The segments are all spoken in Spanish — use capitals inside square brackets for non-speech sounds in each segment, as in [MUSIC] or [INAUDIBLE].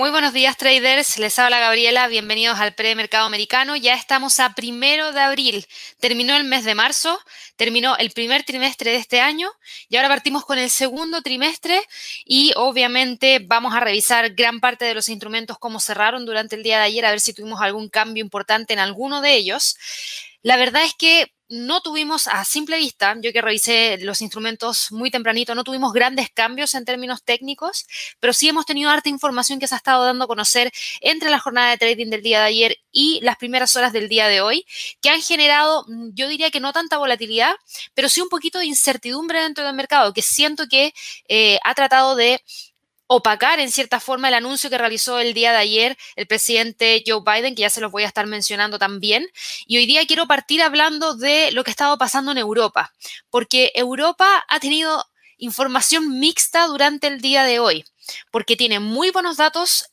Muy buenos días traders, les habla Gabriela, bienvenidos al premercado americano. Ya estamos a primero de abril, terminó el mes de marzo, terminó el primer trimestre de este año y ahora partimos con el segundo trimestre y obviamente vamos a revisar gran parte de los instrumentos como cerraron durante el día de ayer, a ver si tuvimos algún cambio importante en alguno de ellos. La verdad es que no tuvimos a simple vista, yo que revisé los instrumentos muy tempranito, no tuvimos grandes cambios en términos técnicos, pero sí hemos tenido harta información que se ha estado dando a conocer entre la jornada de trading del día de ayer y las primeras horas del día de hoy, que han generado, mm, yo diría que no tanta volatilidad, pero sí un poquito de incertidumbre dentro del mercado, que siento que eh, ha tratado de opacar en cierta forma el anuncio que realizó el día de ayer el presidente Joe Biden, que ya se los voy a estar mencionando también. Y hoy día quiero partir hablando de lo que ha estado pasando en Europa, porque Europa ha tenido información mixta durante el día de hoy, porque tiene muy buenos datos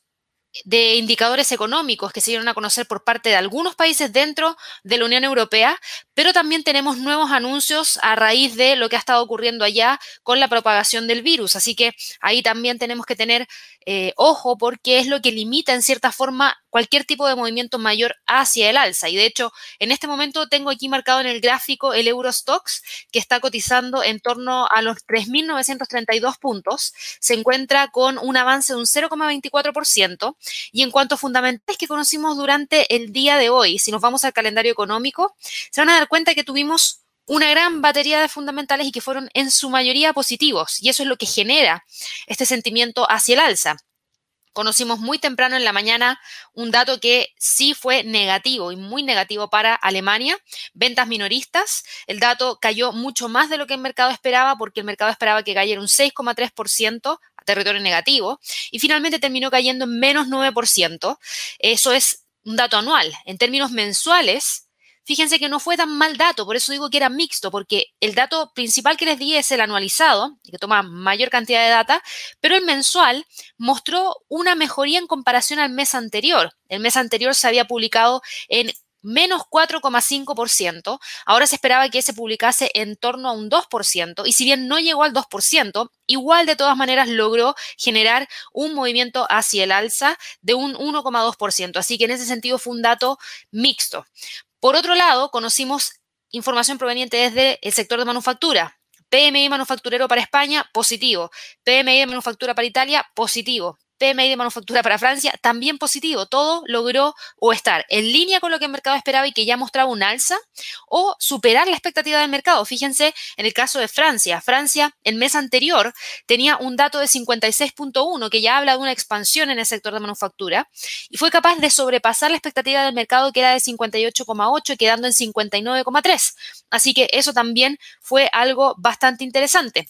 de indicadores económicos que se dieron a conocer por parte de algunos países dentro de la Unión Europea, pero también tenemos nuevos anuncios a raíz de lo que ha estado ocurriendo allá con la propagación del virus. Así que ahí también tenemos que tener eh, ojo porque es lo que limita en cierta forma cualquier tipo de movimiento mayor hacia el alza. Y de hecho, en este momento tengo aquí marcado en el gráfico el Eurostox, que está cotizando en torno a los 3.932 puntos. Se encuentra con un avance de un 0,24%. Y en cuanto a fundamentales que conocimos durante el día de hoy, si nos vamos al calendario económico, se van a dar cuenta que tuvimos una gran batería de fundamentales y que fueron en su mayoría positivos. Y eso es lo que genera este sentimiento hacia el alza. Conocimos muy temprano en la mañana un dato que sí fue negativo y muy negativo para Alemania, ventas minoristas. El dato cayó mucho más de lo que el mercado esperaba porque el mercado esperaba que cayera un 6,3% a territorio negativo y finalmente terminó cayendo en menos 9%. Eso es un dato anual. En términos mensuales, fíjense que no fue tan mal dato, por eso digo que era mixto, porque el dato principal que les di es el anualizado, que toma mayor cantidad de data, pero el mensual mostró una mejoría en comparación al mes anterior. El mes anterior se había publicado en menos 4,5%. Ahora se esperaba que se publicase en torno a un 2%. Y si bien no llegó al 2%, igual de todas maneras logró generar un movimiento hacia el alza de un 1,2%. Así que en ese sentido fue un dato mixto. Por otro lado, conocimos información proveniente desde el sector de manufactura. PMI manufacturero para España, positivo. PMI de manufactura para Italia, positivo. PMI de manufactura para Francia, también positivo. Todo logró o estar en línea con lo que el mercado esperaba y que ya mostraba un alza o superar la expectativa del mercado. Fíjense en el caso de Francia. Francia, el mes anterior, tenía un dato de 56.1 que ya habla de una expansión en el sector de manufactura y fue capaz de sobrepasar la expectativa del mercado que era de 58,8 quedando en 59,3. Así que eso también fue algo bastante interesante.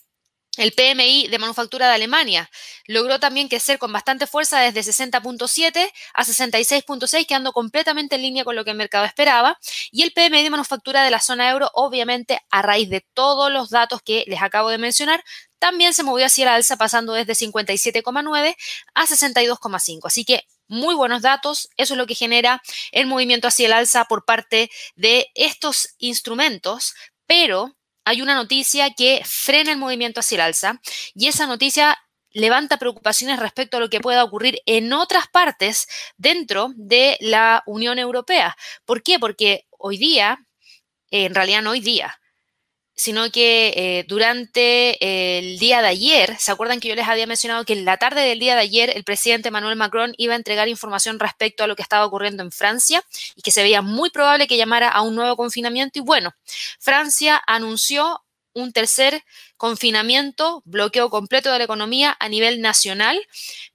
El PMI de manufactura de Alemania logró también crecer con bastante fuerza desde 60.7 a 66.6, quedando completamente en línea con lo que el mercado esperaba. Y el PMI de manufactura de la zona euro, obviamente, a raíz de todos los datos que les acabo de mencionar, también se movió hacia la alza, pasando desde 57,9 a 62,5. Así que muy buenos datos, eso es lo que genera el movimiento hacia el alza por parte de estos instrumentos, pero hay una noticia que frena el movimiento hacia el alza y esa noticia levanta preocupaciones respecto a lo que pueda ocurrir en otras partes dentro de la Unión Europea. ¿Por qué? Porque hoy día, en realidad no hoy día, sino que eh, durante el día de ayer, ¿se acuerdan que yo les había mencionado que en la tarde del día de ayer el presidente Emmanuel Macron iba a entregar información respecto a lo que estaba ocurriendo en Francia y que se veía muy probable que llamara a un nuevo confinamiento? Y bueno, Francia anunció un tercer confinamiento, bloqueo completo de la economía a nivel nacional,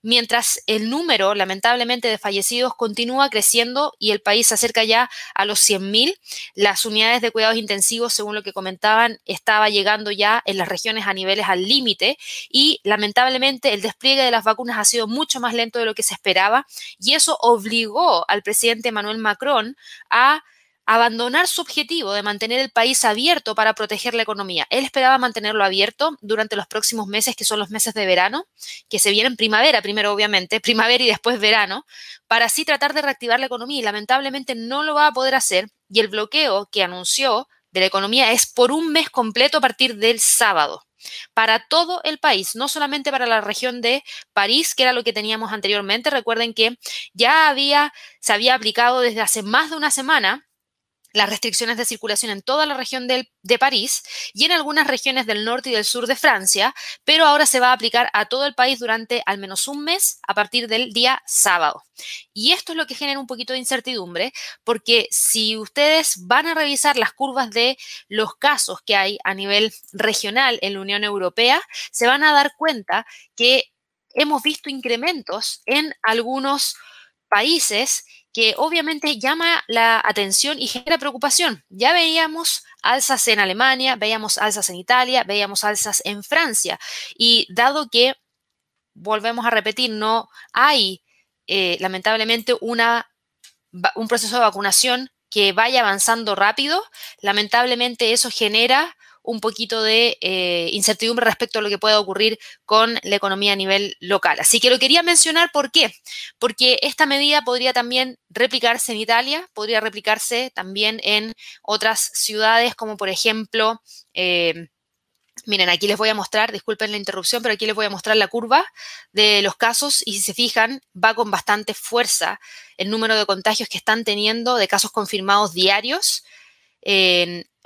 mientras el número, lamentablemente, de fallecidos continúa creciendo y el país se acerca ya a los 100.000. Las unidades de cuidados intensivos, según lo que comentaban, estaba llegando ya en las regiones a niveles al límite y lamentablemente el despliegue de las vacunas ha sido mucho más lento de lo que se esperaba y eso obligó al presidente Emmanuel Macron a abandonar su objetivo de mantener el país abierto para proteger la economía. Él esperaba mantenerlo abierto durante los próximos meses, que son los meses de verano, que se vienen primavera primero, obviamente, [LAUGHS] primavera y después verano, para así tratar de reactivar la economía y lamentablemente no lo va a poder hacer y el bloqueo que anunció de la economía es por un mes completo a partir del sábado. para todo el país, no solamente para la región de París, que era lo que teníamos anteriormente. Recuerden que ya había, se había aplicado desde hace más de una semana las restricciones de circulación en toda la región de París y en algunas regiones del norte y del sur de Francia, pero ahora se va a aplicar a todo el país durante al menos un mes a partir del día sábado. Y esto es lo que genera un poquito de incertidumbre, porque si ustedes van a revisar las curvas de los casos que hay a nivel regional en la Unión Europea, se van a dar cuenta que hemos visto incrementos en algunos países que obviamente llama la atención y genera preocupación. Ya veíamos alzas en Alemania, veíamos alzas en Italia, veíamos alzas en Francia. Y dado que, volvemos a repetir, no hay eh, lamentablemente una, un proceso de vacunación que vaya avanzando rápido, lamentablemente eso genera un poquito de eh, incertidumbre respecto a lo que pueda ocurrir con la economía a nivel local. Así que lo quería mencionar, ¿por qué? Porque esta medida podría también replicarse en Italia, podría replicarse también en otras ciudades, como por ejemplo... Eh, miren, aquí les voy a mostrar, disculpen la interrupción, pero aquí les voy a mostrar la curva de los casos y si se fijan, va con bastante fuerza el número de contagios que están teniendo de casos confirmados diarios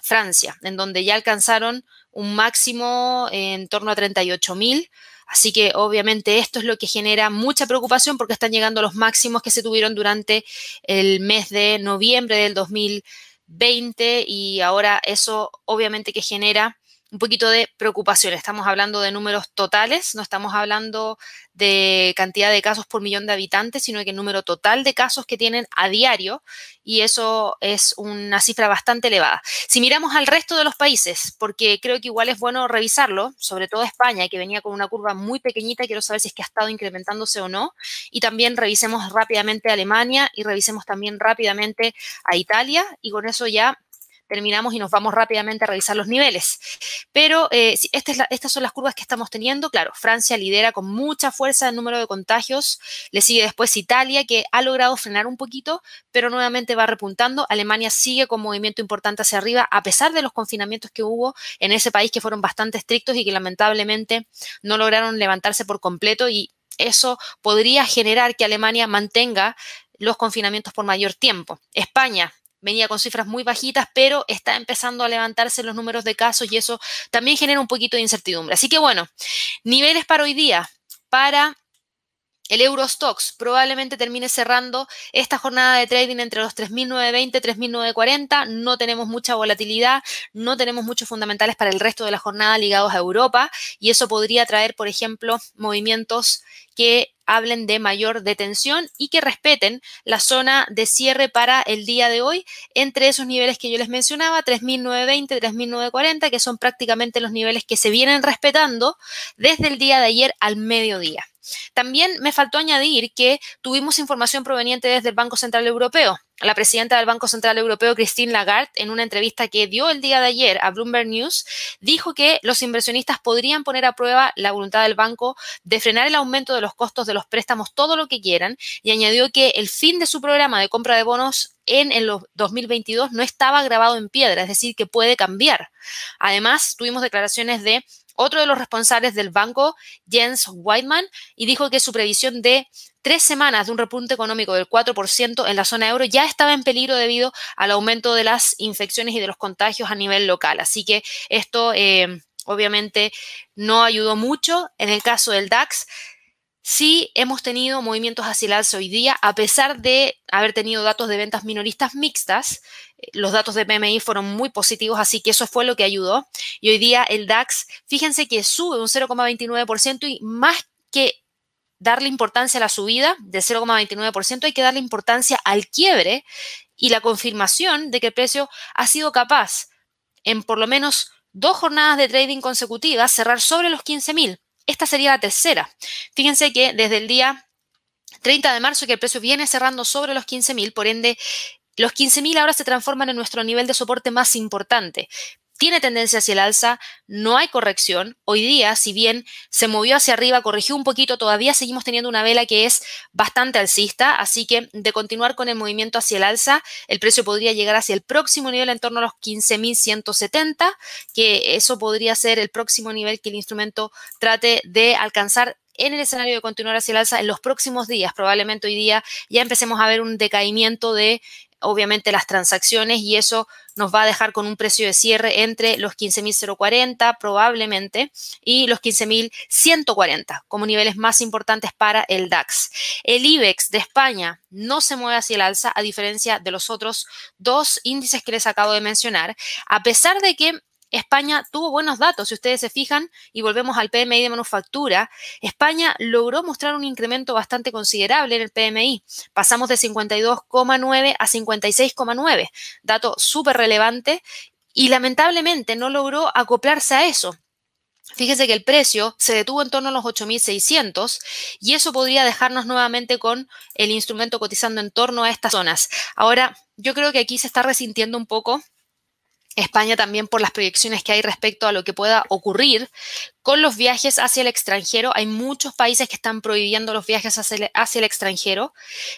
Francia, en donde ya alcanzaron un máximo en torno a 38 mil. Así que obviamente esto es lo que genera mucha preocupación porque están llegando los máximos que se tuvieron durante el mes de noviembre del 2020 y ahora eso obviamente que genera un poquito de preocupación. Estamos hablando de números totales, no estamos hablando de cantidad de casos por millón de habitantes, sino que el número total de casos que tienen a diario y eso es una cifra bastante elevada. Si miramos al resto de los países, porque creo que igual es bueno revisarlo, sobre todo España, que venía con una curva muy pequeñita, quiero saber si es que ha estado incrementándose o no, y también revisemos rápidamente Alemania y revisemos también rápidamente a Italia y con eso ya terminamos y nos vamos rápidamente a revisar los niveles. Pero eh, estas son las curvas que estamos teniendo. Claro, Francia lidera con mucha fuerza el número de contagios. Le sigue después Italia, que ha logrado frenar un poquito, pero nuevamente va repuntando. Alemania sigue con movimiento importante hacia arriba, a pesar de los confinamientos que hubo en ese país que fueron bastante estrictos y que lamentablemente no lograron levantarse por completo y eso podría generar que Alemania mantenga los confinamientos por mayor tiempo. España venía con cifras muy bajitas, pero está empezando a levantarse los números de casos y eso también genera un poquito de incertidumbre. Así que bueno, niveles para hoy día, para el Eurostox probablemente termine cerrando esta jornada de trading entre los 3.920 y 3.940. No tenemos mucha volatilidad, no tenemos muchos fundamentales para el resto de la jornada ligados a Europa y eso podría traer, por ejemplo, movimientos que hablen de mayor detención y que respeten la zona de cierre para el día de hoy entre esos niveles que yo les mencionaba, 3.920, 3.940, que son prácticamente los niveles que se vienen respetando desde el día de ayer al mediodía. También me faltó añadir que tuvimos información proveniente desde el Banco Central Europeo. La presidenta del Banco Central Europeo, Christine Lagarde, en una entrevista que dio el día de ayer a Bloomberg News, dijo que los inversionistas podrían poner a prueba la voluntad del banco de frenar el aumento de los costos de los préstamos todo lo que quieran y añadió que el fin de su programa de compra de bonos en el 2022 no estaba grabado en piedra, es decir, que puede cambiar. Además, tuvimos declaraciones de otro de los responsables del banco, Jens Weidmann, y dijo que su previsión de tres semanas de un repunte económico del 4% en la zona euro ya estaba en peligro debido al aumento de las infecciones y de los contagios a nivel local. Así que esto eh, obviamente no ayudó mucho. En el caso del DAX, sí hemos tenido movimientos hacia el hoy día, a pesar de haber tenido datos de ventas minoristas mixtas los datos de PMI fueron muy positivos, así que eso fue lo que ayudó. Y hoy día el DAX, fíjense que sube un 0,29% y más que darle importancia a la subida del 0,29%, hay que darle importancia al quiebre y la confirmación de que el precio ha sido capaz en por lo menos dos jornadas de trading consecutivas cerrar sobre los 15.000. Esta sería la tercera. Fíjense que desde el día 30 de marzo que el precio viene cerrando sobre los 15.000, por ende los 15.000 ahora se transforman en nuestro nivel de soporte más importante. Tiene tendencia hacia el alza, no hay corrección. Hoy día, si bien se movió hacia arriba, corrigió un poquito, todavía seguimos teniendo una vela que es bastante alcista, así que de continuar con el movimiento hacia el alza, el precio podría llegar hacia el próximo nivel en torno a los 15.170, que eso podría ser el próximo nivel que el instrumento trate de alcanzar en el escenario de continuar hacia el alza en los próximos días. Probablemente hoy día ya empecemos a ver un decaimiento de obviamente las transacciones y eso nos va a dejar con un precio de cierre entre los 15.040 probablemente y los 15.140 como niveles más importantes para el DAX. El IBEX de España no se mueve hacia el alza a diferencia de los otros dos índices que les acabo de mencionar, a pesar de que España tuvo buenos datos, si ustedes se fijan, y volvemos al PMI de manufactura, España logró mostrar un incremento bastante considerable en el PMI. Pasamos de 52,9 a 56,9, dato súper relevante, y lamentablemente no logró acoplarse a eso. Fíjese que el precio se detuvo en torno a los 8.600 y eso podría dejarnos nuevamente con el instrumento cotizando en torno a estas zonas. Ahora, yo creo que aquí se está resintiendo un poco España también por las proyecciones que hay respecto a lo que pueda ocurrir con los viajes hacia el extranjero. Hay muchos países que están prohibiendo los viajes hacia el, extranjero,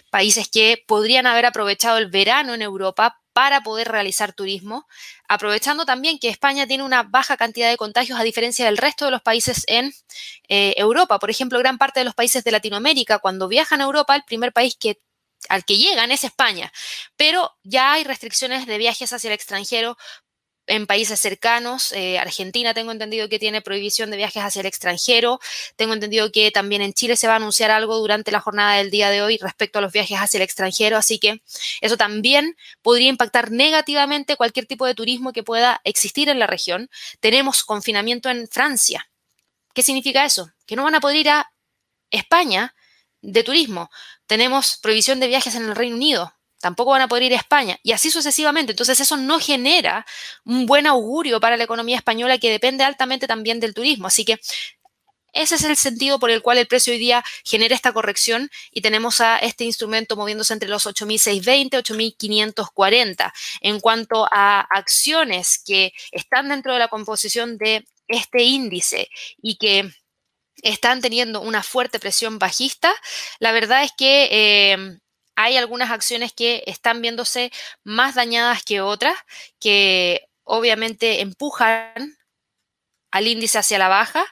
países que podrían haber aprovechado el verano en Europa para poder realizar turismo, aprovechando también que España tiene una baja cantidad de contagios a diferencia del resto de los países en eh, Europa. Por ejemplo, gran parte de los países de Latinoamérica, cuando viajan a Europa, el primer país que al que llegan es España, pero ya hay restricciones de viajes hacia el extranjero en países cercanos. Eh, Argentina tengo entendido que tiene prohibición de viajes hacia el extranjero. Tengo entendido que también en Chile se va a anunciar algo durante la jornada del día de hoy respecto a los viajes hacia el extranjero. Así que eso también podría impactar negativamente cualquier tipo de turismo que pueda existir en la región. Tenemos confinamiento en Francia. ¿Qué significa eso? Que no van a poder ir a España de turismo. Tenemos prohibición de viajes en el Reino Unido tampoco van a poder ir a España y así sucesivamente. Entonces eso no genera un buen augurio para la economía española que depende altamente también del turismo. Así que ese es el sentido por el cual el precio hoy día genera esta corrección y tenemos a este instrumento moviéndose entre los 8.620 8.540. En cuanto a acciones que están dentro de la composición de este índice y que están teniendo una fuerte presión bajista, la verdad es que eh, hay algunas acciones que están viéndose más dañadas que otras, que obviamente empujan al índice hacia la baja.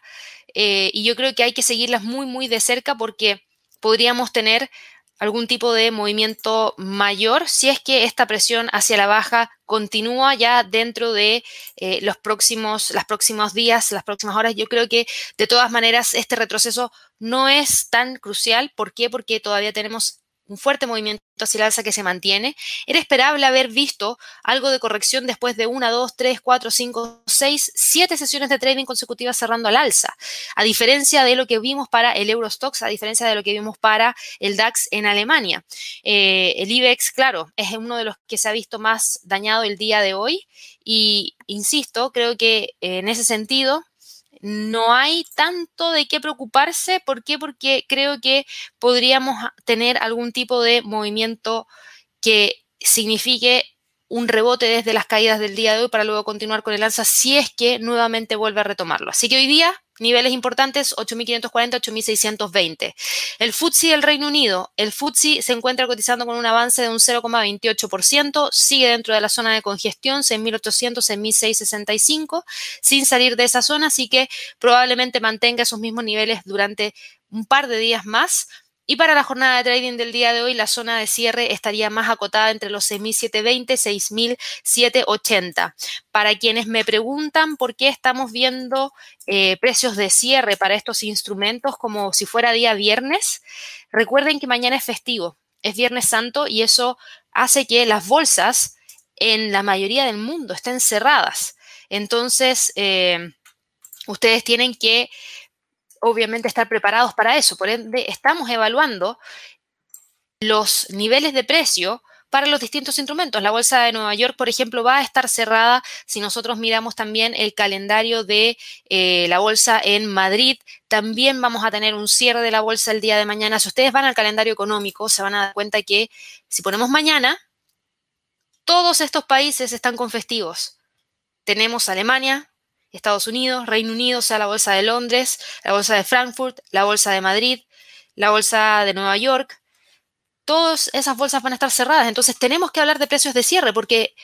Eh, y yo creo que hay que seguirlas muy, muy de cerca porque podríamos tener algún tipo de movimiento mayor si es que esta presión hacia la baja continúa ya dentro de eh, los próximos, los próximos días, las próximas horas. Yo creo que de todas maneras este retroceso no es tan crucial. ¿Por qué? Porque todavía tenemos un fuerte movimiento hacia el alza que se mantiene. Era esperable haber visto algo de corrección después de una, dos, tres, cuatro, cinco, seis, siete sesiones de trading consecutivas cerrando al alza. A diferencia de lo que vimos para el Eurostox, a diferencia de lo que vimos para el DAX en Alemania. Eh, el IBEX, claro, es uno de los que se ha visto más dañado el día de hoy. Y insisto, creo que en ese sentido no hay tanto de qué preocuparse. ¿Por qué? Porque creo que podríamos tener algún tipo de movimiento que signifique un rebote desde las caídas del día de hoy para luego continuar con el alza si es que nuevamente vuelve a retomarlo. Así que hoy día niveles importantes 8.540, 8.620. El FTSE del Reino Unido, el FTSE se encuentra cotizando con un avance de un 0,28%, sigue dentro de la zona de congestión 6.800, 6.665, sin salir de esa zona, así que probablemente mantenga esos mismos niveles durante un par de días más y para la jornada de trading del día de hoy, la zona de cierre estaría más acotada entre los 6.720 y 6.780. Para quienes me preguntan por qué estamos viendo eh, precios de cierre para estos instrumentos como si fuera día viernes, recuerden que mañana es festivo, es Viernes Santo y eso hace que las bolsas en la mayoría del mundo estén cerradas. Entonces, eh, ustedes tienen que obviamente estar preparados para eso. Por ende, estamos evaluando los niveles de precio para los distintos instrumentos. La Bolsa de Nueva York, por ejemplo, va a estar cerrada si nosotros miramos también el calendario de eh, la Bolsa en Madrid. También vamos a tener un cierre de la Bolsa el día de mañana. Si ustedes van al calendario económico, se van a dar cuenta que si ponemos mañana, todos estos países están con festivos. tenemos Alemania, Estados Unidos, Reino Unido, o sea, la bolsa de Londres, la bolsa de Frankfurt, la bolsa de Madrid, la bolsa de Nueva York. Todas esas bolsas van a estar cerradas. Entonces tenemos que hablar de precios de cierre porque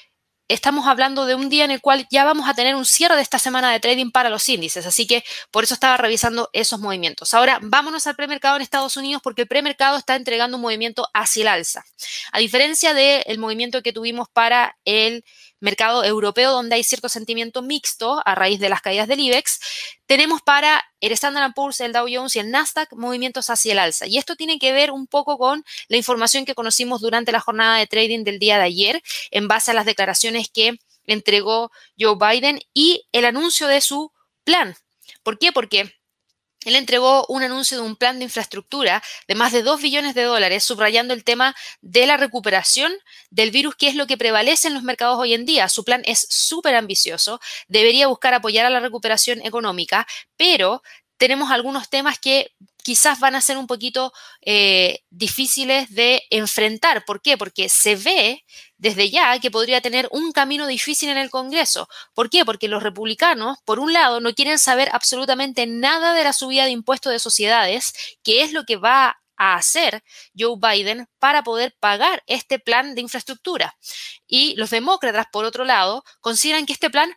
estamos hablando de un día en el cual ya vamos a tener un cierre de esta semana de trading para los índices, así que por eso estaba revisando esos movimientos. Ahora, vámonos al premercado en Estados Unidos porque el premercado está entregando un movimiento hacia el alza. A diferencia del movimiento que tuvimos para el mercado europeo donde hay cierto sentimiento mixto a raíz de las caídas del IBEX, tenemos para el Standard Poor's, el Dow Jones y el Nasdaq movimientos hacia el alza. Y esto tiene que ver un poco con la información que conocimos durante la jornada de trading del día de ayer en base a las declaraciones que entregó Joe Biden y el anuncio de su plan. ¿Por qué? Porque él entregó un anuncio de un plan de infraestructura de más de 2 billones de dólares, subrayando el tema de la recuperación del virus, que es lo que prevalece en los mercados hoy en día. Su plan es súper ambicioso, debería buscar apoyar a la recuperación económica, pero tenemos algunos temas que quizás van a ser un poquito eh, difíciles de enfrentar. ¿Por qué? Porque se ve desde ya que podría tener un camino difícil en el Congreso. ¿Por qué? Porque los republicanos, por un lado, no quieren saber absolutamente nada de la subida de impuestos de sociedades, que es lo que va a hacer Joe Biden para poder pagar este plan de infraestructura. Y los demócratas, por otro lado, consideran que este plan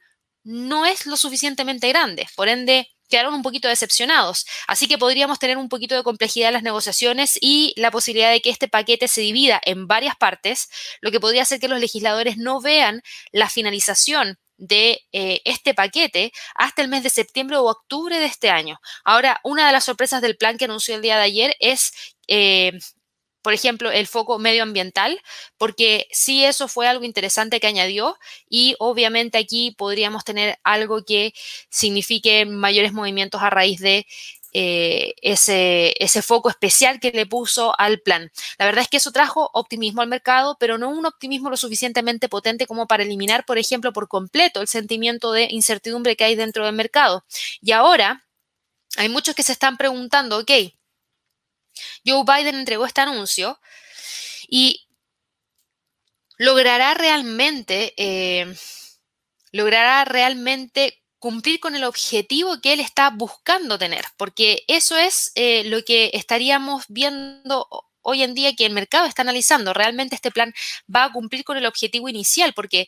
no es lo suficientemente grande. Por ende, quedaron un poquito decepcionados. Así que podríamos tener un poquito de complejidad en las negociaciones y la posibilidad de que este paquete se divida en varias partes, lo que podría hacer que los legisladores no vean la finalización de eh, este paquete hasta el mes de septiembre o octubre de este año. Ahora, una de las sorpresas del plan que anunció el día de ayer es eh, por ejemplo, el foco medioambiental, porque sí eso fue algo interesante que añadió y obviamente aquí podríamos tener algo que signifique mayores movimientos a raíz de eh, ese, ese, foco especial que le puso al plan. La verdad es que eso trajo optimismo al mercado, pero no un optimismo lo suficientemente potente como para eliminar, por ejemplo, por completo el sentimiento de incertidumbre que hay dentro del mercado. Y ahora hay muchos que se están preguntando, ok, Joe Biden entregó este anuncio y logrará realmente, eh, logrará realmente cumplir con el objetivo que él está buscando tener, porque eso es eh, lo que estaríamos viendo hoy en día que el mercado está analizando. Realmente este plan va a cumplir con el objetivo inicial, porque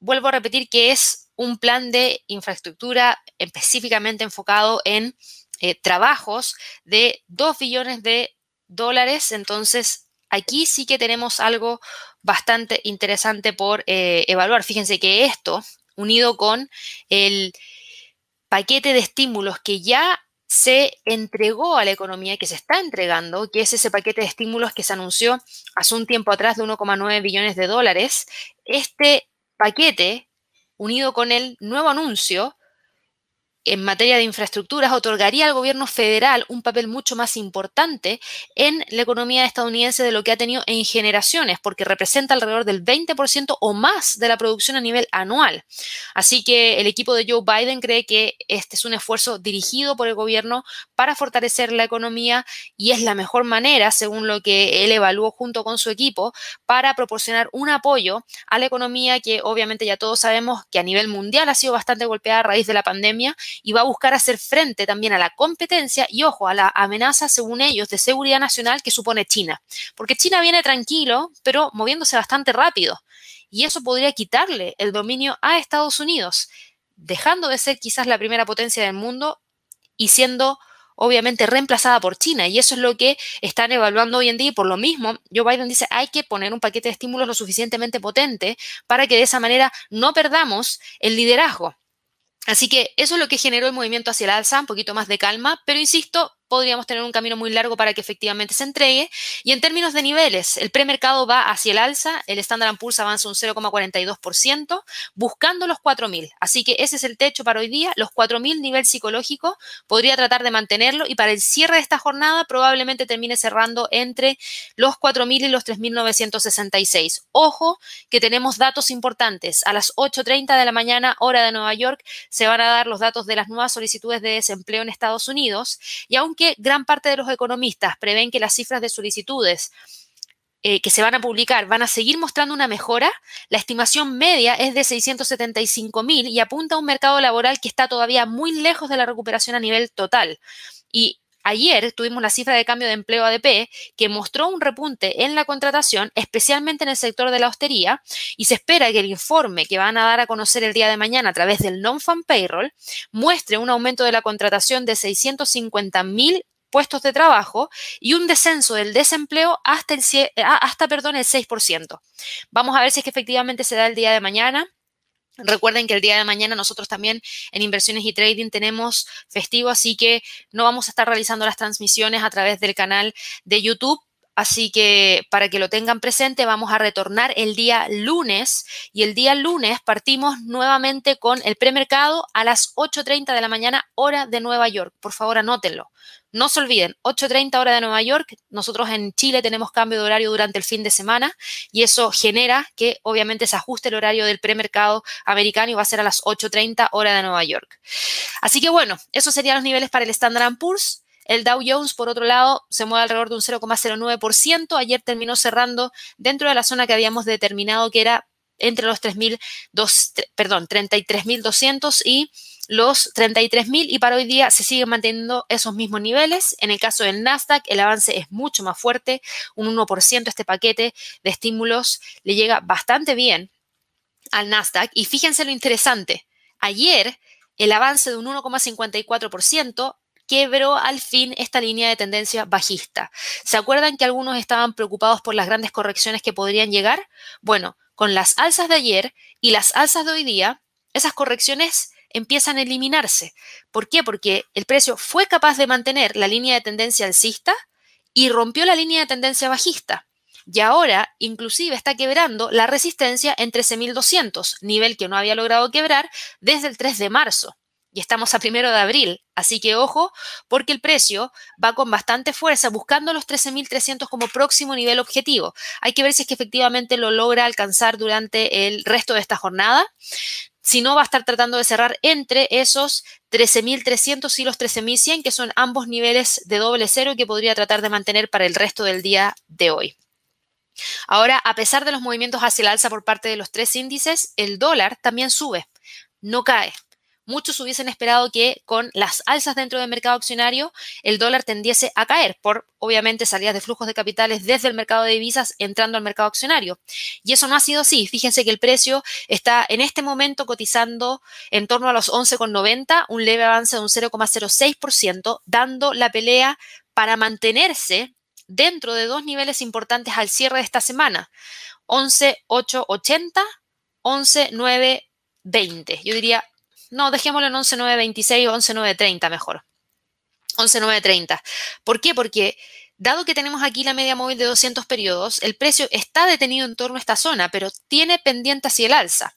vuelvo a repetir que es un plan de infraestructura específicamente enfocado en eh, trabajos de 2 billones de dólares. Entonces, aquí sí que tenemos algo bastante interesante por eh, evaluar. Fíjense que esto, unido con el paquete de estímulos que ya se entregó a la economía, que se está entregando, que es ese paquete de estímulos que se anunció hace un tiempo atrás de 1,9 billones de dólares, este paquete, unido con el nuevo anuncio, en materia de infraestructuras otorgaría al gobierno federal un papel mucho más importante en la economía estadounidense de lo que ha tenido en generaciones, porque representa alrededor del 20% o más de la producción a nivel anual. Así que el equipo de Joe Biden cree que este es un esfuerzo dirigido por el gobierno para fortalecer la economía y es la mejor manera, según lo que él evaluó junto con su equipo, para proporcionar un apoyo a la economía que obviamente ya todos sabemos que a nivel mundial ha sido bastante golpeada a raíz de la pandemia y va a buscar hacer frente también a la competencia y, ojo, a la amenaza, según ellos, de seguridad nacional que supone China. Porque China viene tranquilo, pero moviéndose bastante rápido. Y eso podría quitarle el dominio a Estados Unidos, dejando de ser quizás la primera potencia del mundo y siendo obviamente reemplazada por China. Y eso es lo que están evaluando hoy en día. Y por lo mismo, Joe Biden dice, hay que poner un paquete de estímulos lo suficientemente potente para que de esa manera no perdamos el liderazgo. Así que eso es lo que generó el movimiento hacia el alza, un poquito más de calma, pero insisto, podríamos tener un camino muy largo para que efectivamente se entregue. Y en términos de niveles, el premercado va hacia el alza, el Standard Poor's avanza un 0,42%, buscando los 4.000. Así que ese es el techo para hoy día, los 4.000 nivel psicológico, podría tratar de mantenerlo y para el cierre de esta jornada probablemente termine cerrando entre los 4.000 y los 3.966. Ojo que tenemos datos importantes. A las 8.30 de la mañana, hora de Nueva York, se van a dar los datos de las nuevas solicitudes de desempleo en Estados Unidos y aunque que gran parte de los economistas prevén que las cifras de solicitudes eh, que se van a publicar van a seguir mostrando una mejora, la estimación media es de 675 mil y apunta a un mercado laboral que está todavía muy lejos de la recuperación a nivel total. Y Ayer tuvimos la cifra de cambio de empleo ADP que mostró un repunte en la contratación, especialmente en el sector de la hostería, y se espera que el informe que van a dar a conocer el día de mañana a través del non-fan payroll muestre un aumento de la contratación de 650 mil puestos de trabajo y un descenso del desempleo hasta el, hasta, perdón, el 6%. Vamos a ver si es que efectivamente se da el día de mañana. Recuerden que el día de mañana nosotros también en inversiones y trading tenemos festivo, así que no vamos a estar realizando las transmisiones a través del canal de YouTube. Así que para que lo tengan presente, vamos a retornar el día lunes y el día lunes partimos nuevamente con el premercado a las 8.30 de la mañana, hora de Nueva York. Por favor, anótenlo. No se olviden, 8.30 hora de Nueva York, nosotros en Chile tenemos cambio de horario durante el fin de semana y eso genera que obviamente se ajuste el horario del premercado americano y va a ser a las 8.30 hora de Nueva York. Así que bueno, esos serían los niveles para el Standard Poor's. El Dow Jones, por otro lado, se mueve alrededor de un 0,09%. Ayer terminó cerrando dentro de la zona que habíamos determinado que era entre los 33.200 y los 33.000 y para hoy día se siguen manteniendo esos mismos niveles. En el caso del Nasdaq, el avance es mucho más fuerte, un 1%. Este paquete de estímulos le llega bastante bien al Nasdaq. Y fíjense lo interesante, ayer el avance de un 1,54% quebró al fin esta línea de tendencia bajista. ¿Se acuerdan que algunos estaban preocupados por las grandes correcciones que podrían llegar? Bueno, con las alzas de ayer y las alzas de hoy día, esas correcciones empiezan a eliminarse. ¿Por qué? Porque el precio fue capaz de mantener la línea de tendencia alcista y rompió la línea de tendencia bajista. Y ahora inclusive está quebrando la resistencia en 13.200, nivel que no había logrado quebrar desde el 3 de marzo. Y estamos a primero de abril, así que ojo, porque el precio va con bastante fuerza buscando los 13.300 como próximo nivel objetivo. Hay que ver si es que efectivamente lo logra alcanzar durante el resto de esta jornada si no va a estar tratando de cerrar entre esos 13.300 y los 13.100, que son ambos niveles de doble cero que podría tratar de mantener para el resto del día de hoy. Ahora, a pesar de los movimientos hacia el alza por parte de los tres índices, el dólar también sube, no cae muchos hubiesen esperado que con las alzas dentro del mercado accionario el dólar tendiese a caer por, obviamente, salidas de flujos de capitales desde el mercado de divisas entrando al mercado accionario. Y eso no ha sido así. Fíjense que el precio está en este momento cotizando en torno a los 11,90, un leve avance de un 0,06%, dando la pelea para mantenerse dentro de dos niveles importantes al cierre de esta semana. 11,880, 11,920. Yo diría no, dejémoslo en 11.926 o 11.930 mejor. 11.930. ¿Por qué? Porque dado que tenemos aquí la media móvil de 200 periodos, el precio está detenido en torno a esta zona, pero tiene pendiente hacia el alza.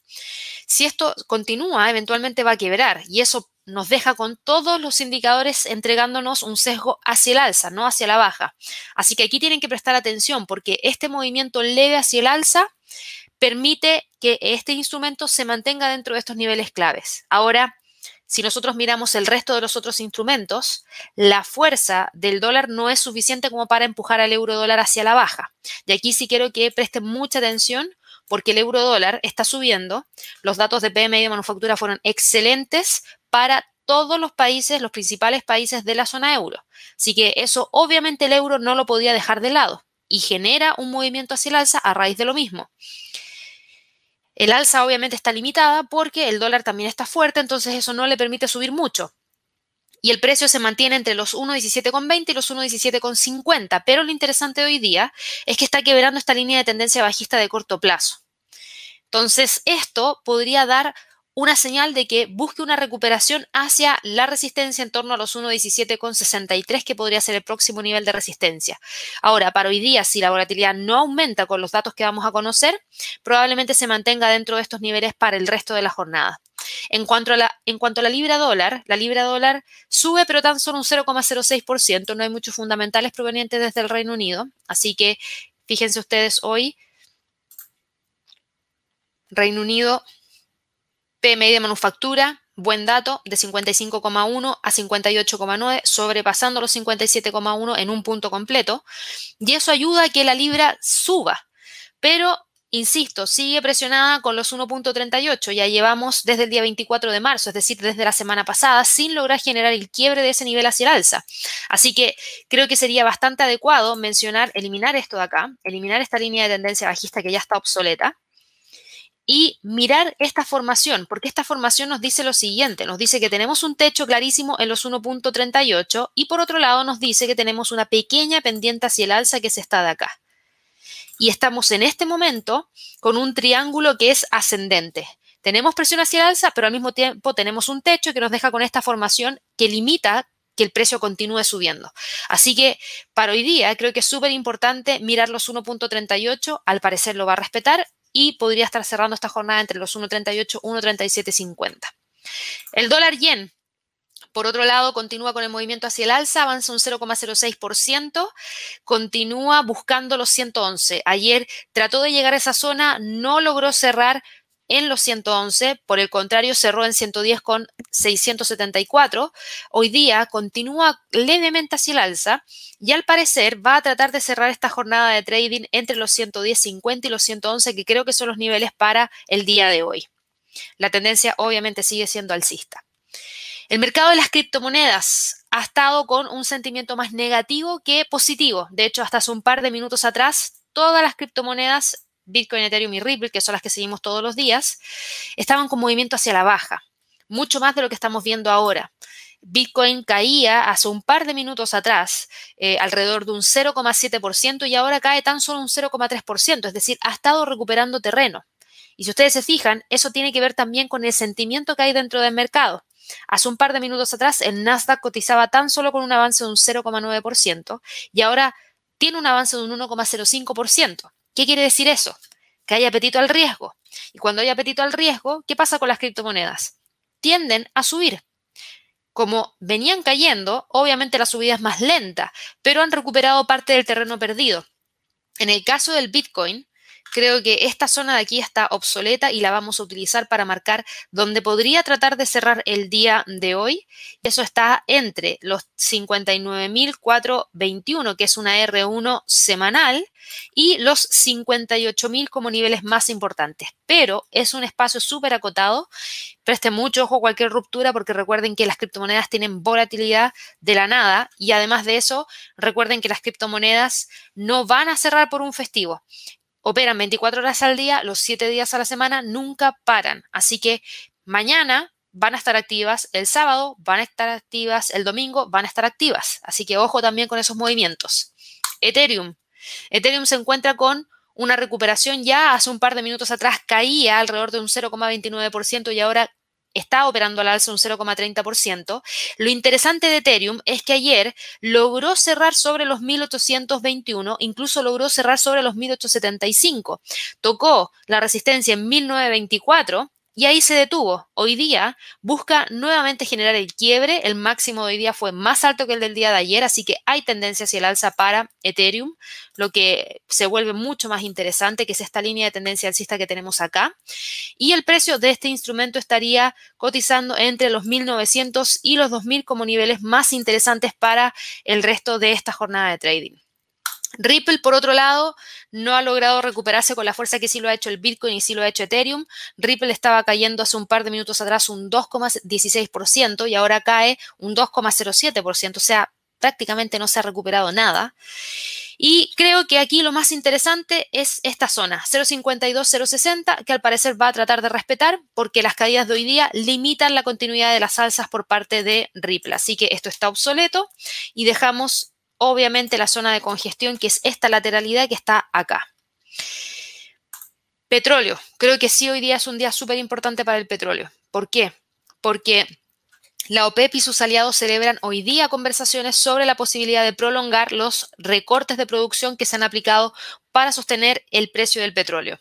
Si esto continúa, eventualmente va a quebrar y eso nos deja con todos los indicadores entregándonos un sesgo hacia el alza, no hacia la baja. Así que aquí tienen que prestar atención porque este movimiento leve hacia el alza permite que este instrumento se mantenga dentro de estos niveles claves. Ahora, si nosotros miramos el resto de los otros instrumentos, la fuerza del dólar no es suficiente como para empujar al euro dólar hacia la baja. Y aquí sí quiero que presten mucha atención porque el euro dólar está subiendo. Los datos de PMI de manufactura fueron excelentes para todos los países, los principales países de la zona euro. Así que eso obviamente el euro no lo podía dejar de lado y genera un movimiento hacia el alza a raíz de lo mismo. El alza obviamente está limitada porque el dólar también está fuerte, entonces eso no le permite subir mucho. Y el precio se mantiene entre los 1,17,20 y los 1,17,50. Pero lo interesante hoy día es que está quebrando esta línea de tendencia bajista de corto plazo. Entonces, esto podría dar una señal de que busque una recuperación hacia la resistencia en torno a los 1.17,63, que podría ser el próximo nivel de resistencia. Ahora, para hoy día, si la volatilidad no aumenta con los datos que vamos a conocer, probablemente se mantenga dentro de estos niveles para el resto de la jornada. En cuanto a la, en cuanto la libra dólar, la libra dólar sube, pero tan solo un 0,06%. No hay muchos fundamentales provenientes desde el Reino Unido. Así que fíjense ustedes hoy, Reino Unido PMI de manufactura buen dato, de 55,1 a 58,9, sobrepasando los 57,1 en un punto completo, y eso ayuda a que la libra suba. Pero, insisto, sigue presionada con los 1.38, ya llevamos desde el día 24 de marzo, es decir, desde la semana pasada, sin lograr generar el quiebre de ese nivel hacia el alza. Así que creo que sería bastante adecuado mencionar, eliminar esto de acá, eliminar esta línea de tendencia bajista que ya está obsoleta, y mirar esta formación, porque esta formación nos dice lo siguiente, nos dice que tenemos un techo clarísimo en los 1.38 y por otro lado nos dice que tenemos una pequeña pendiente hacia el alza que se está de acá. Y estamos en este momento con un triángulo que es ascendente. Tenemos presión hacia el alza, pero al mismo tiempo tenemos un techo que nos deja con esta formación que limita que el precio continúe subiendo. Así que para hoy día creo que es súper importante mirar los 1.38, al parecer lo va a respetar y podría estar cerrando esta jornada entre los 1.38 y 1.3750. El dólar yen, por otro lado, continúa con el movimiento hacia el alza, avanza un 0,06%, continúa buscando los 111. Ayer trató de llegar a esa zona, no logró cerrar, en los 111, por el contrario cerró en 110 con 674. Hoy día continúa levemente hacia el alza y al parecer va a tratar de cerrar esta jornada de trading entre los 110.50 y los 111, que creo que son los niveles para el día de hoy. La tendencia obviamente sigue siendo alcista. El mercado de las criptomonedas ha estado con un sentimiento más negativo que positivo. De hecho, hasta hace un par de minutos atrás, todas las criptomonedas Bitcoin, Ethereum y Ripple, que son las que seguimos todos los días, estaban con movimiento hacia la baja, mucho más de lo que estamos viendo ahora. Bitcoin caía hace un par de minutos atrás eh, alrededor de un 0,7% y ahora cae tan solo un 0,3%, es decir, ha estado recuperando terreno. Y si ustedes se fijan, eso tiene que ver también con el sentimiento que hay dentro del mercado. Hace un par de minutos atrás el Nasdaq cotizaba tan solo con un avance de un 0,9% y ahora tiene un avance de un 1,05%. ¿Qué quiere decir eso? Que hay apetito al riesgo. Y cuando hay apetito al riesgo, ¿qué pasa con las criptomonedas? Tienden a subir. Como venían cayendo, obviamente la subida es más lenta, pero han recuperado parte del terreno perdido. En el caso del Bitcoin, creo que esta zona de aquí está obsoleta y la vamos a utilizar para marcar donde podría tratar de cerrar el día de hoy. Eso está entre los 59.421, que es una R1 semanal, y los 58.000 como niveles más importantes. Pero es un espacio súper acotado. Preste mucho ojo a cualquier ruptura porque recuerden que las criptomonedas tienen volatilidad de la nada y además de eso, recuerden que las criptomonedas no van a cerrar por un festivo operan 24 horas al día, los 7 días a la semana, nunca paran. Así que mañana van a estar activas, el sábado van a estar activas, el domingo van a estar activas. Así que ojo también con esos movimientos. Ethereum. Ethereum se encuentra con una recuperación ya hace un par de minutos atrás caía alrededor de un 0,29% y ahora está operando al alza un 0,30%. Lo interesante de Ethereum es que ayer logró cerrar sobre los 1821, incluso logró cerrar sobre los 1875. Tocó la resistencia en 1924 y ahí se detuvo. Hoy día busca nuevamente generar el quiebre. El máximo de hoy día fue más alto que el del día de ayer, así que hay tendencia hacia el alza para Ethereum, lo que se vuelve mucho más interesante, que es esta línea de tendencia alcista que tenemos acá. Y el precio de este instrumento estaría cotizando entre los 1900 y los 2000 como niveles más interesantes para el resto de esta jornada de trading. Ripple, por otro lado, no ha logrado recuperarse con la fuerza que sí lo ha hecho el Bitcoin y sí lo ha hecho Ethereum. Ripple estaba cayendo hace un par de minutos atrás un 2,16% y ahora cae un 2,07%, o sea, prácticamente no se ha recuperado nada. Y creo que aquí lo más interesante es esta zona, 0,52-0,60, que al parecer va a tratar de respetar porque las caídas de hoy día limitan la continuidad de las alzas por parte de Ripple. Así que esto está obsoleto y dejamos obviamente la zona de congestión, que es esta lateralidad que está acá. Petróleo. Creo que sí, hoy día es un día súper importante para el petróleo. ¿Por qué? Porque la OPEP y sus aliados celebran hoy día conversaciones sobre la posibilidad de prolongar los recortes de producción que se han aplicado para sostener el precio del petróleo.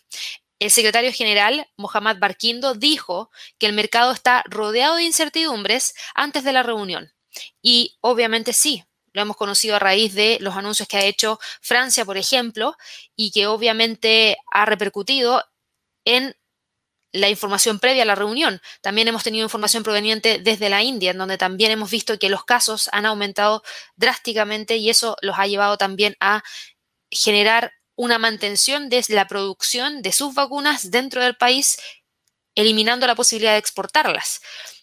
El secretario general, Mohamed Barquindo, dijo que el mercado está rodeado de incertidumbres antes de la reunión. Y obviamente sí, lo hemos conocido a raíz de los anuncios que ha hecho Francia, por ejemplo, y que obviamente ha repercutido en la información previa a la reunión. También hemos tenido información proveniente desde la India, en donde también hemos visto que los casos han aumentado drásticamente y eso los ha llevado también a generar una mantención de la producción de sus vacunas dentro del país, eliminando la posibilidad de exportarlas.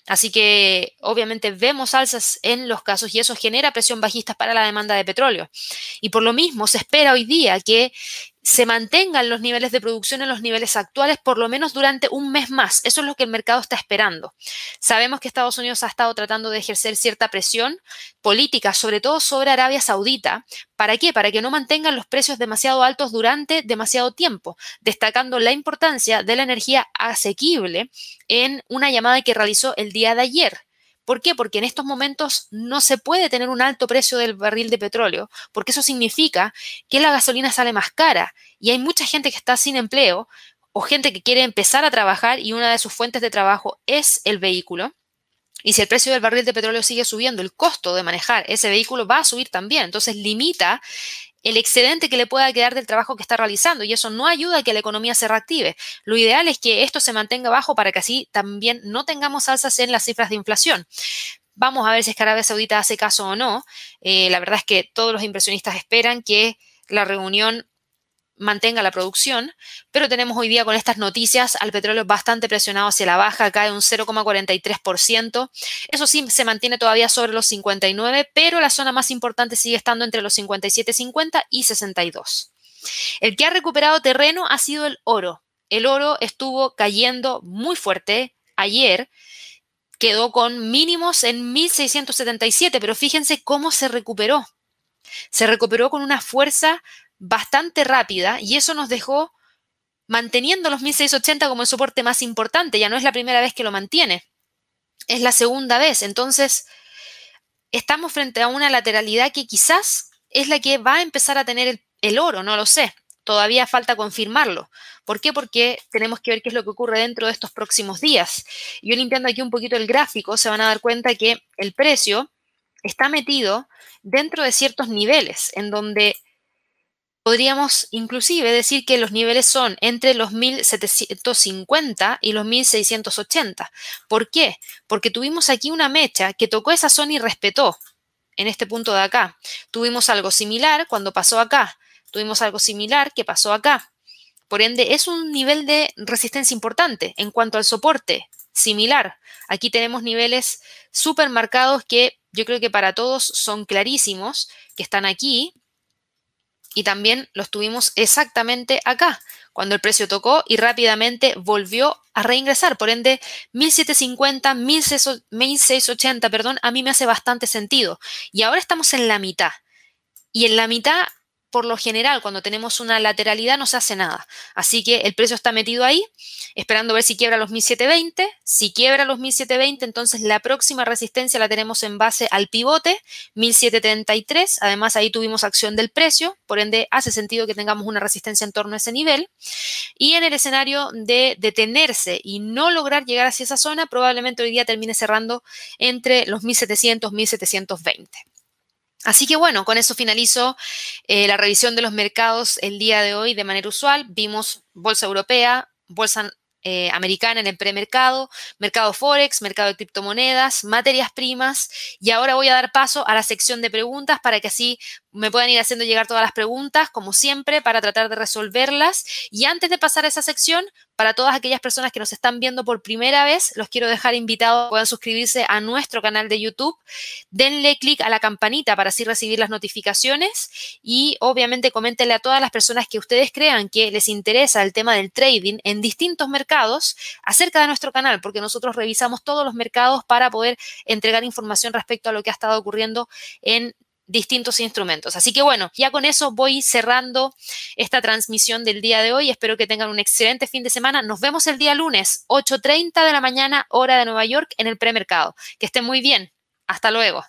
Así que obviamente vemos alzas en los casos y eso genera presión bajista para la demanda de petróleo. Y por lo mismo se espera hoy día que se mantengan los niveles de producción en los niveles actuales por lo menos durante un mes más. Eso es lo que el mercado está esperando. Sabemos que Estados Unidos ha estado tratando de ejercer cierta presión política, sobre todo sobre Arabia Saudita. ¿Para qué? Para que no mantengan los precios demasiado altos durante demasiado tiempo, destacando la importancia de la energía asequible en una llamada que realizó el día de ayer. ¿Por qué? Porque en estos momentos no se puede tener un alto precio del barril de petróleo, porque eso significa que la gasolina sale más cara y hay mucha gente que está sin empleo o gente que quiere empezar a trabajar y una de sus fuentes de trabajo es el vehículo. Y si el precio del barril de petróleo sigue subiendo, el costo de manejar ese vehículo va a subir también. Entonces limita el excedente que le pueda quedar del trabajo que está realizando y eso no ayuda a que la economía se reactive. Lo ideal es que esto se mantenga bajo para que así también no tengamos alzas en las cifras de inflación. Vamos a ver si es que Arabia Saudita hace caso o no. Eh, la verdad es que todos los inversionistas esperan que la reunión mantenga la producción, pero tenemos hoy día con estas noticias al petróleo bastante presionado hacia la baja, cae un 0,43%. Eso sí, se mantiene todavía sobre los 59, pero la zona más importante sigue estando entre los 57,50 y 62. El que ha recuperado terreno ha sido el oro. El oro estuvo cayendo muy fuerte ayer, quedó con mínimos en 1677, pero fíjense cómo se recuperó. Se recuperó con una fuerza bastante rápida y eso nos dejó manteniendo los 1680 como el soporte más importante. Ya no es la primera vez que lo mantiene, es la segunda vez. Entonces, estamos frente a una lateralidad que quizás es la que va a empezar a tener el, oro, no lo sé. Todavía falta confirmarlo. ¿Por qué? Porque tenemos que ver qué es lo que ocurre dentro de estos próximos días. Yo limpiando aquí un poquito el gráfico, se van a dar cuenta que el precio está metido dentro de ciertos niveles, en donde Podríamos inclusive decir que los niveles son entre los 1750 y los 1680. ¿Por qué? Porque tuvimos aquí una mecha que tocó esa zona y respetó en este punto de acá. Tuvimos algo similar cuando pasó acá. Tuvimos algo similar que pasó acá. Por ende, es un nivel de resistencia importante en cuanto al soporte similar. Aquí tenemos niveles súper marcados que yo creo que para todos son clarísimos, que están aquí, y también los tuvimos exactamente acá, cuando el precio tocó y rápidamente volvió a reingresar. Por ende, 1750, 1680, perdón, a mí me hace bastante sentido. Y ahora estamos en la mitad. Y en la mitad por lo general, cuando tenemos una lateralidad no se hace nada. Así que el precio está metido ahí, esperando ver si quiebra los 1720. Si quiebra los 1720, entonces la próxima resistencia la tenemos en base al pivote, 1733. Además, ahí tuvimos acción del precio, por ende hace sentido que tengamos una resistencia en torno a ese nivel. Y en el escenario de detenerse y no lograr llegar hacia esa zona, probablemente hoy día termine cerrando entre los 1700 1720. Así que bueno, con eso finalizo eh, la revisión de los mercados el día de hoy de manera usual. Vimos bolsa europea, bolsa eh, americana en el premercado, mercado forex, mercado de criptomonedas, materias primas y ahora voy a dar paso a la sección de preguntas para que así me puedan ir haciendo llegar todas las preguntas, como siempre, para tratar de resolverlas. Y antes de pasar a esa sección, para todas aquellas personas que nos están viendo por primera vez, los quiero dejar invitados, puedan suscribirse a nuestro canal de YouTube, denle clic a la campanita para así recibir las notificaciones y obviamente coméntenle a todas las personas que ustedes crean que les interesa el tema del trading en distintos mercados acerca de nuestro canal, porque nosotros revisamos todos los mercados para poder entregar información respecto a lo que ha estado ocurriendo en distintos instrumentos. Así que bueno, ya con eso voy cerrando esta transmisión del día de hoy. Espero que tengan un excelente fin de semana. Nos vemos el día lunes, 8.30 de la mañana, hora de Nueva York, en el premercado. Que estén muy bien. Hasta luego.